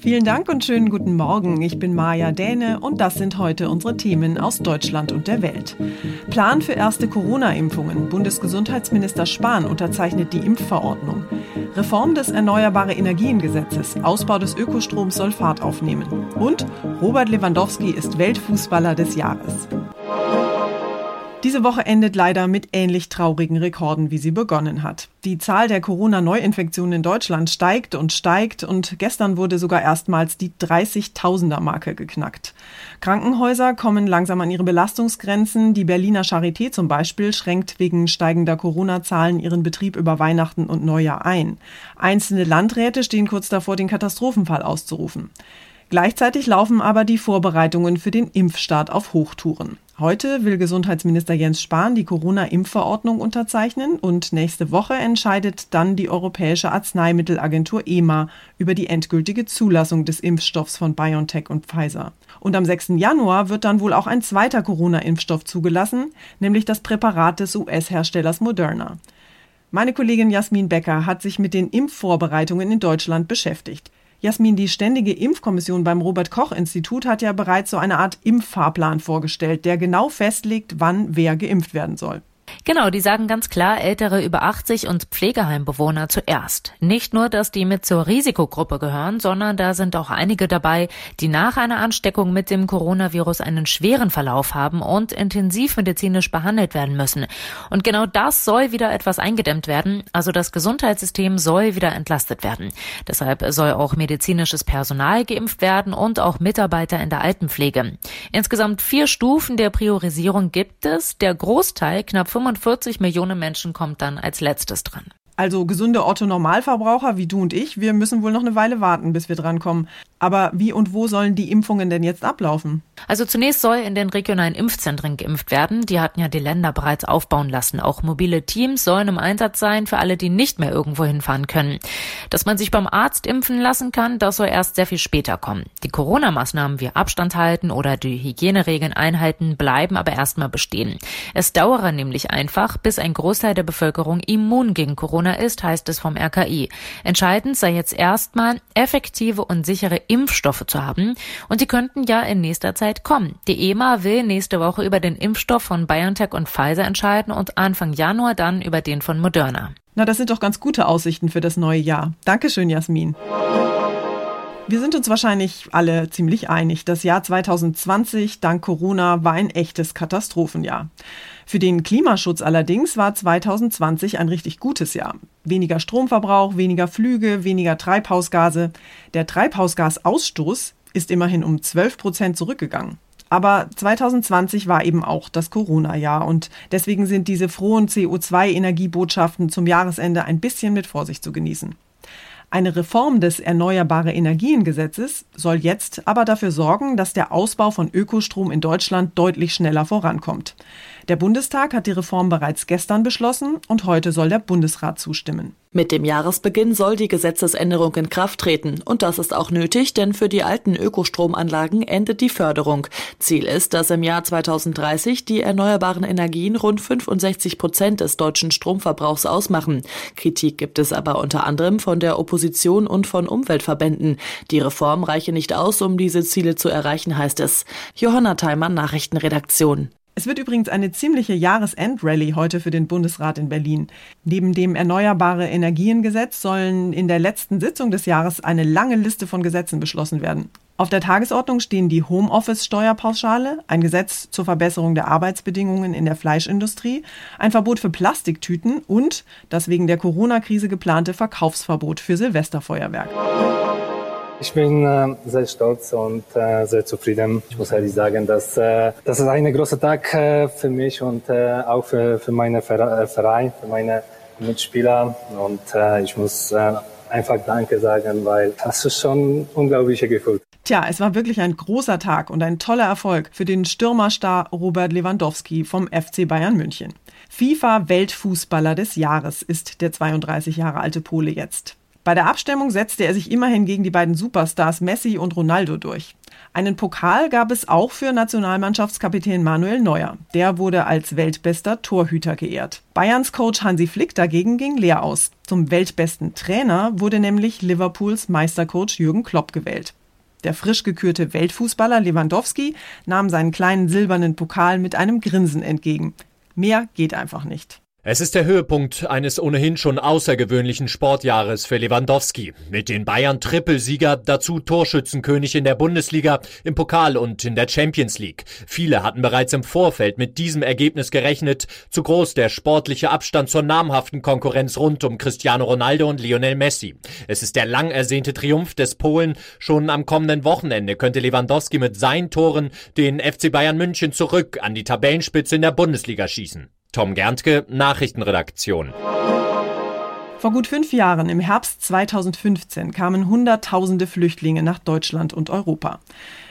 Vielen Dank und schönen guten Morgen. Ich bin Maja Däne und das sind heute unsere Themen aus Deutschland und der Welt. Plan für erste Corona-Impfungen. Bundesgesundheitsminister Spahn unterzeichnet die Impfverordnung. Reform des Erneuerbare Energiengesetzes. Ausbau des Ökostroms soll Fahrt aufnehmen. Und Robert Lewandowski ist Weltfußballer des Jahres. Diese Woche endet leider mit ähnlich traurigen Rekorden, wie sie begonnen hat. Die Zahl der Corona-Neuinfektionen in Deutschland steigt und steigt und gestern wurde sogar erstmals die 30.000er-Marke geknackt. Krankenhäuser kommen langsam an ihre Belastungsgrenzen. Die Berliner Charité zum Beispiel schränkt wegen steigender Corona-Zahlen ihren Betrieb über Weihnachten und Neujahr ein. Einzelne Landräte stehen kurz davor, den Katastrophenfall auszurufen. Gleichzeitig laufen aber die Vorbereitungen für den Impfstart auf Hochtouren. Heute will Gesundheitsminister Jens Spahn die Corona-Impfverordnung unterzeichnen und nächste Woche entscheidet dann die Europäische Arzneimittelagentur EMA über die endgültige Zulassung des Impfstoffs von BioNTech und Pfizer. Und am 6. Januar wird dann wohl auch ein zweiter Corona-Impfstoff zugelassen, nämlich das Präparat des US-Herstellers Moderna. Meine Kollegin Jasmin Becker hat sich mit den Impfvorbereitungen in Deutschland beschäftigt. Jasmin, die Ständige Impfkommission beim Robert Koch Institut hat ja bereits so eine Art Impffahrplan vorgestellt, der genau festlegt, wann wer geimpft werden soll. Genau, die sagen ganz klar, ältere über 80 und Pflegeheimbewohner zuerst. Nicht nur, dass die mit zur Risikogruppe gehören, sondern da sind auch einige dabei, die nach einer Ansteckung mit dem Coronavirus einen schweren Verlauf haben und intensivmedizinisch behandelt werden müssen. Und genau das soll wieder etwas eingedämmt werden, also das Gesundheitssystem soll wieder entlastet werden. Deshalb soll auch medizinisches Personal geimpft werden und auch Mitarbeiter in der Altenpflege. Insgesamt vier Stufen der Priorisierung gibt es. Der Großteil, knapp 45 Millionen Menschen kommt dann als letztes dran. Also gesunde Otto-Normalverbraucher wie du und ich, wir müssen wohl noch eine Weile warten, bis wir drankommen. Aber wie und wo sollen die Impfungen denn jetzt ablaufen? Also zunächst soll in den regionalen Impfzentren geimpft werden. Die hatten ja die Länder bereits aufbauen lassen. Auch mobile Teams sollen im Einsatz sein für alle, die nicht mehr irgendwo hinfahren können. Dass man sich beim Arzt impfen lassen kann, das soll erst sehr viel später kommen. Die Corona-Maßnahmen wie Abstand halten oder die Hygieneregeln einhalten bleiben aber erstmal bestehen. Es dauere nämlich einfach, bis ein Großteil der Bevölkerung immun gegen Corona ist, heißt es vom RKI. Entscheidend sei jetzt erstmal effektive und sichere Impfstoffe zu haben. Und die könnten ja in nächster Zeit kommen. Die EMA will nächste Woche über den Impfstoff von BioNTech und Pfizer entscheiden und Anfang Januar dann über den von Moderna. Na, das sind doch ganz gute Aussichten für das neue Jahr. Dankeschön, Jasmin. Wir sind uns wahrscheinlich alle ziemlich einig. Das Jahr 2020 dank Corona war ein echtes Katastrophenjahr. Für den Klimaschutz allerdings war 2020 ein richtig gutes Jahr. Weniger Stromverbrauch, weniger Flüge, weniger Treibhausgase. Der Treibhausgasausstoß ist immerhin um 12 Prozent zurückgegangen. Aber 2020 war eben auch das Corona-Jahr und deswegen sind diese frohen CO2-Energiebotschaften zum Jahresende ein bisschen mit Vorsicht zu genießen. Eine Reform des Erneuerbare Energien Gesetzes soll jetzt aber dafür sorgen, dass der Ausbau von Ökostrom in Deutschland deutlich schneller vorankommt. Der Bundestag hat die Reform bereits gestern beschlossen und heute soll der Bundesrat zustimmen. Mit dem Jahresbeginn soll die Gesetzesänderung in Kraft treten. Und das ist auch nötig, denn für die alten Ökostromanlagen endet die Förderung. Ziel ist, dass im Jahr 2030 die erneuerbaren Energien rund 65 Prozent des deutschen Stromverbrauchs ausmachen. Kritik gibt es aber unter anderem von der Opposition und von Umweltverbänden. Die Reform reiche nicht aus, um diese Ziele zu erreichen, heißt es. Johanna Theimann, Nachrichtenredaktion. Es wird übrigens eine ziemliche Jahresendrallye heute für den Bundesrat in Berlin. Neben dem Erneuerbare Energiengesetz sollen in der letzten Sitzung des Jahres eine lange Liste von Gesetzen beschlossen werden. Auf der Tagesordnung stehen die Homeoffice-Steuerpauschale, ein Gesetz zur Verbesserung der Arbeitsbedingungen in der Fleischindustrie, ein Verbot für Plastiktüten und das wegen der Corona-Krise geplante Verkaufsverbot für Silvesterfeuerwerk. Ich bin äh, sehr stolz und äh, sehr zufrieden. Ich muss ehrlich sagen, dass äh, das ist ein großer Tag äh, für mich und äh, auch für, für meinen äh, Verein, für meine Mitspieler. Und äh, ich muss äh, einfach Danke sagen, weil das ist schon unglaublicher Gefühl. Tja, es war wirklich ein großer Tag und ein toller Erfolg für den Stürmerstar Robert Lewandowski vom FC Bayern München. FIFA Weltfußballer des Jahres ist der 32 Jahre alte Pole jetzt. Bei der Abstimmung setzte er sich immerhin gegen die beiden Superstars Messi und Ronaldo durch. Einen Pokal gab es auch für Nationalmannschaftskapitän Manuel Neuer. Der wurde als weltbester Torhüter geehrt. Bayerns Coach Hansi Flick dagegen ging leer aus. Zum weltbesten Trainer wurde nämlich Liverpools Meistercoach Jürgen Klopp gewählt. Der frisch gekürte Weltfußballer Lewandowski nahm seinen kleinen silbernen Pokal mit einem Grinsen entgegen. Mehr geht einfach nicht. Es ist der Höhepunkt eines ohnehin schon außergewöhnlichen Sportjahres für Lewandowski. Mit den Bayern Trippelsieger, dazu Torschützenkönig in der Bundesliga, im Pokal und in der Champions League. Viele hatten bereits im Vorfeld mit diesem Ergebnis gerechnet. Zu groß der sportliche Abstand zur namhaften Konkurrenz rund um Cristiano Ronaldo und Lionel Messi. Es ist der lang ersehnte Triumph des Polen. Schon am kommenden Wochenende könnte Lewandowski mit seinen Toren den FC Bayern München zurück an die Tabellenspitze in der Bundesliga schießen. Tom Gerntke, Nachrichtenredaktion. Vor gut fünf Jahren, im Herbst 2015, kamen Hunderttausende Flüchtlinge nach Deutschland und Europa.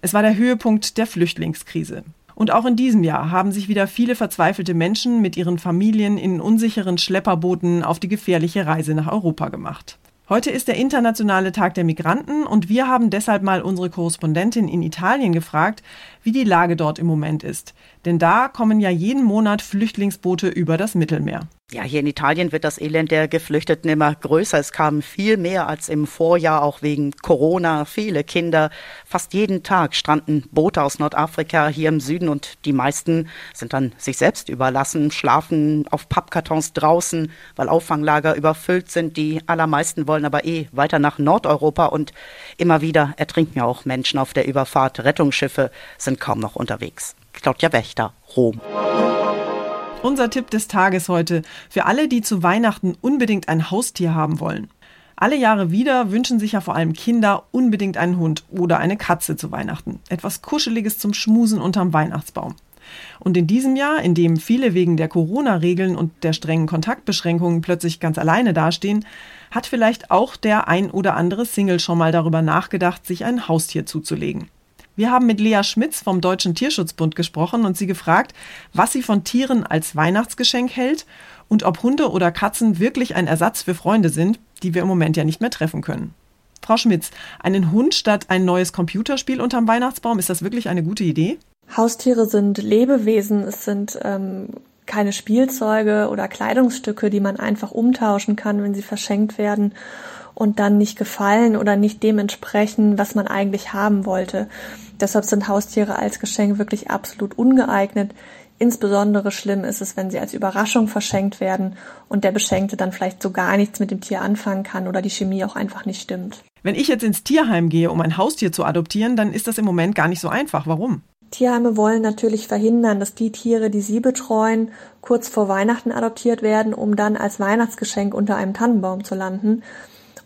Es war der Höhepunkt der Flüchtlingskrise. Und auch in diesem Jahr haben sich wieder viele verzweifelte Menschen mit ihren Familien in unsicheren Schlepperbooten auf die gefährliche Reise nach Europa gemacht. Heute ist der Internationale Tag der Migranten und wir haben deshalb mal unsere Korrespondentin in Italien gefragt, wie die Lage dort im Moment ist. Denn da kommen ja jeden Monat Flüchtlingsboote über das Mittelmeer. Ja, hier in Italien wird das Elend der Geflüchteten immer größer. Es kamen viel mehr als im Vorjahr, auch wegen Corona. Viele Kinder. Fast jeden Tag stranden Boote aus Nordafrika hier im Süden und die meisten sind dann sich selbst überlassen, schlafen auf Pappkartons draußen, weil Auffanglager überfüllt sind. Die allermeisten wollen aber eh weiter nach Nordeuropa und immer wieder ertrinken ja auch Menschen auf der Überfahrt. Rettungsschiffe sind kaum noch unterwegs. Claudia Wächter, Rom. Unser Tipp des Tages heute für alle, die zu Weihnachten unbedingt ein Haustier haben wollen. Alle Jahre wieder wünschen sich ja vor allem Kinder unbedingt einen Hund oder eine Katze zu Weihnachten. Etwas Kuscheliges zum Schmusen unterm Weihnachtsbaum. Und in diesem Jahr, in dem viele wegen der Corona-Regeln und der strengen Kontaktbeschränkungen plötzlich ganz alleine dastehen, hat vielleicht auch der ein oder andere Single schon mal darüber nachgedacht, sich ein Haustier zuzulegen. Wir haben mit Lea Schmitz vom Deutschen Tierschutzbund gesprochen und sie gefragt, was sie von Tieren als Weihnachtsgeschenk hält und ob Hunde oder Katzen wirklich ein Ersatz für Freunde sind, die wir im Moment ja nicht mehr treffen können. Frau Schmitz, einen Hund statt ein neues Computerspiel unterm Weihnachtsbaum, ist das wirklich eine gute Idee? Haustiere sind Lebewesen, es sind ähm, keine Spielzeuge oder Kleidungsstücke, die man einfach umtauschen kann, wenn sie verschenkt werden und dann nicht gefallen oder nicht dementsprechend, was man eigentlich haben wollte. Deshalb sind Haustiere als Geschenk wirklich absolut ungeeignet. Insbesondere schlimm ist es, wenn sie als Überraschung verschenkt werden und der Beschenkte dann vielleicht so gar nichts mit dem Tier anfangen kann oder die Chemie auch einfach nicht stimmt. Wenn ich jetzt ins Tierheim gehe, um ein Haustier zu adoptieren, dann ist das im Moment gar nicht so einfach. Warum? Tierheime wollen natürlich verhindern, dass die Tiere, die sie betreuen, kurz vor Weihnachten adoptiert werden, um dann als Weihnachtsgeschenk unter einem Tannenbaum zu landen.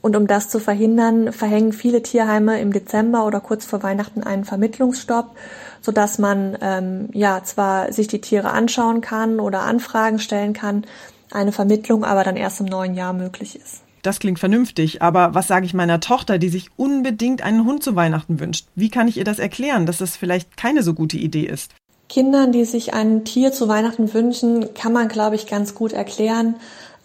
Und um das zu verhindern, verhängen viele Tierheime im Dezember oder kurz vor Weihnachten einen Vermittlungsstopp, sodass man ähm, ja zwar sich die Tiere anschauen kann oder Anfragen stellen kann, eine Vermittlung aber dann erst im neuen Jahr möglich ist. Das klingt vernünftig, aber was sage ich meiner Tochter, die sich unbedingt einen Hund zu Weihnachten wünscht? Wie kann ich ihr das erklären, dass das vielleicht keine so gute Idee ist? Kindern, die sich ein Tier zu Weihnachten wünschen, kann man, glaube ich, ganz gut erklären,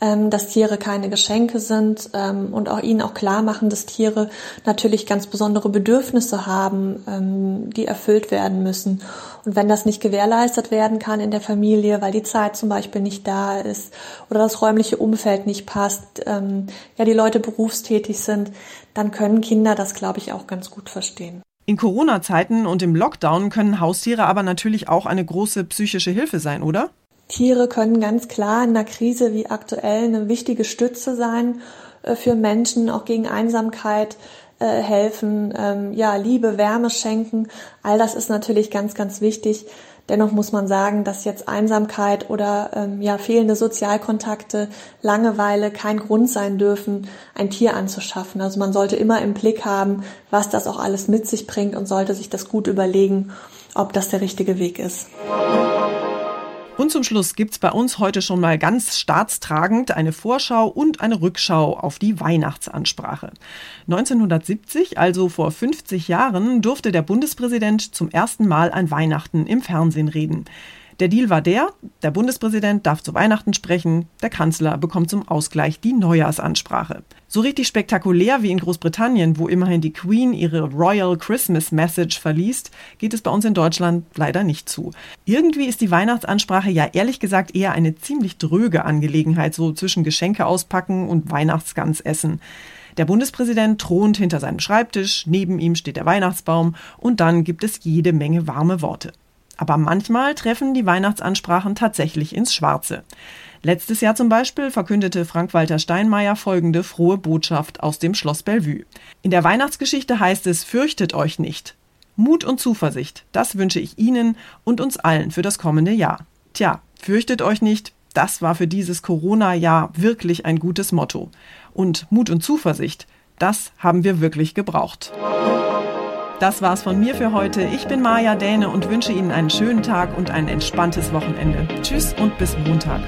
ähm, dass Tiere keine Geschenke sind ähm, und auch ihnen auch klar machen, dass Tiere natürlich ganz besondere Bedürfnisse haben, ähm, die erfüllt werden müssen. Und wenn das nicht gewährleistet werden kann in der Familie, weil die Zeit zum Beispiel nicht da ist oder das räumliche Umfeld nicht passt, ähm, ja die Leute berufstätig sind, dann können Kinder das, glaube ich, auch ganz gut verstehen. In Corona-Zeiten und im Lockdown können Haustiere aber natürlich auch eine große psychische Hilfe sein, oder? Tiere können ganz klar in einer Krise wie aktuell eine wichtige Stütze sein äh, für Menschen, auch gegen Einsamkeit äh, helfen, ähm, ja, Liebe, Wärme schenken. All das ist natürlich ganz, ganz wichtig. Dennoch muss man sagen, dass jetzt Einsamkeit oder ähm, ja, fehlende Sozialkontakte, Langeweile kein Grund sein dürfen, ein Tier anzuschaffen. Also man sollte immer im Blick haben, was das auch alles mit sich bringt und sollte sich das gut überlegen, ob das der richtige Weg ist. Und zum Schluss gibt's bei uns heute schon mal ganz staatstragend eine Vorschau und eine Rückschau auf die Weihnachtsansprache. 1970, also vor 50 Jahren, durfte der Bundespräsident zum ersten Mal an Weihnachten im Fernsehen reden. Der Deal war der, der Bundespräsident darf zu Weihnachten sprechen, der Kanzler bekommt zum Ausgleich die Neujahrsansprache. So richtig spektakulär wie in Großbritannien, wo immerhin die Queen ihre Royal Christmas Message verliest, geht es bei uns in Deutschland leider nicht zu. Irgendwie ist die Weihnachtsansprache ja ehrlich gesagt eher eine ziemlich dröge Angelegenheit, so zwischen Geschenke auspacken und Weihnachtsgans essen. Der Bundespräsident thront hinter seinem Schreibtisch, neben ihm steht der Weihnachtsbaum und dann gibt es jede Menge warme Worte. Aber manchmal treffen die Weihnachtsansprachen tatsächlich ins Schwarze. Letztes Jahr zum Beispiel verkündete Frank-Walter Steinmeier folgende frohe Botschaft aus dem Schloss Bellevue. In der Weihnachtsgeschichte heißt es, fürchtet euch nicht. Mut und Zuversicht, das wünsche ich Ihnen und uns allen für das kommende Jahr. Tja, fürchtet euch nicht, das war für dieses Corona-Jahr wirklich ein gutes Motto. Und Mut und Zuversicht, das haben wir wirklich gebraucht. Das war's von mir für heute. Ich bin Maja Däne und wünsche Ihnen einen schönen Tag und ein entspanntes Wochenende. Tschüss und bis Montag.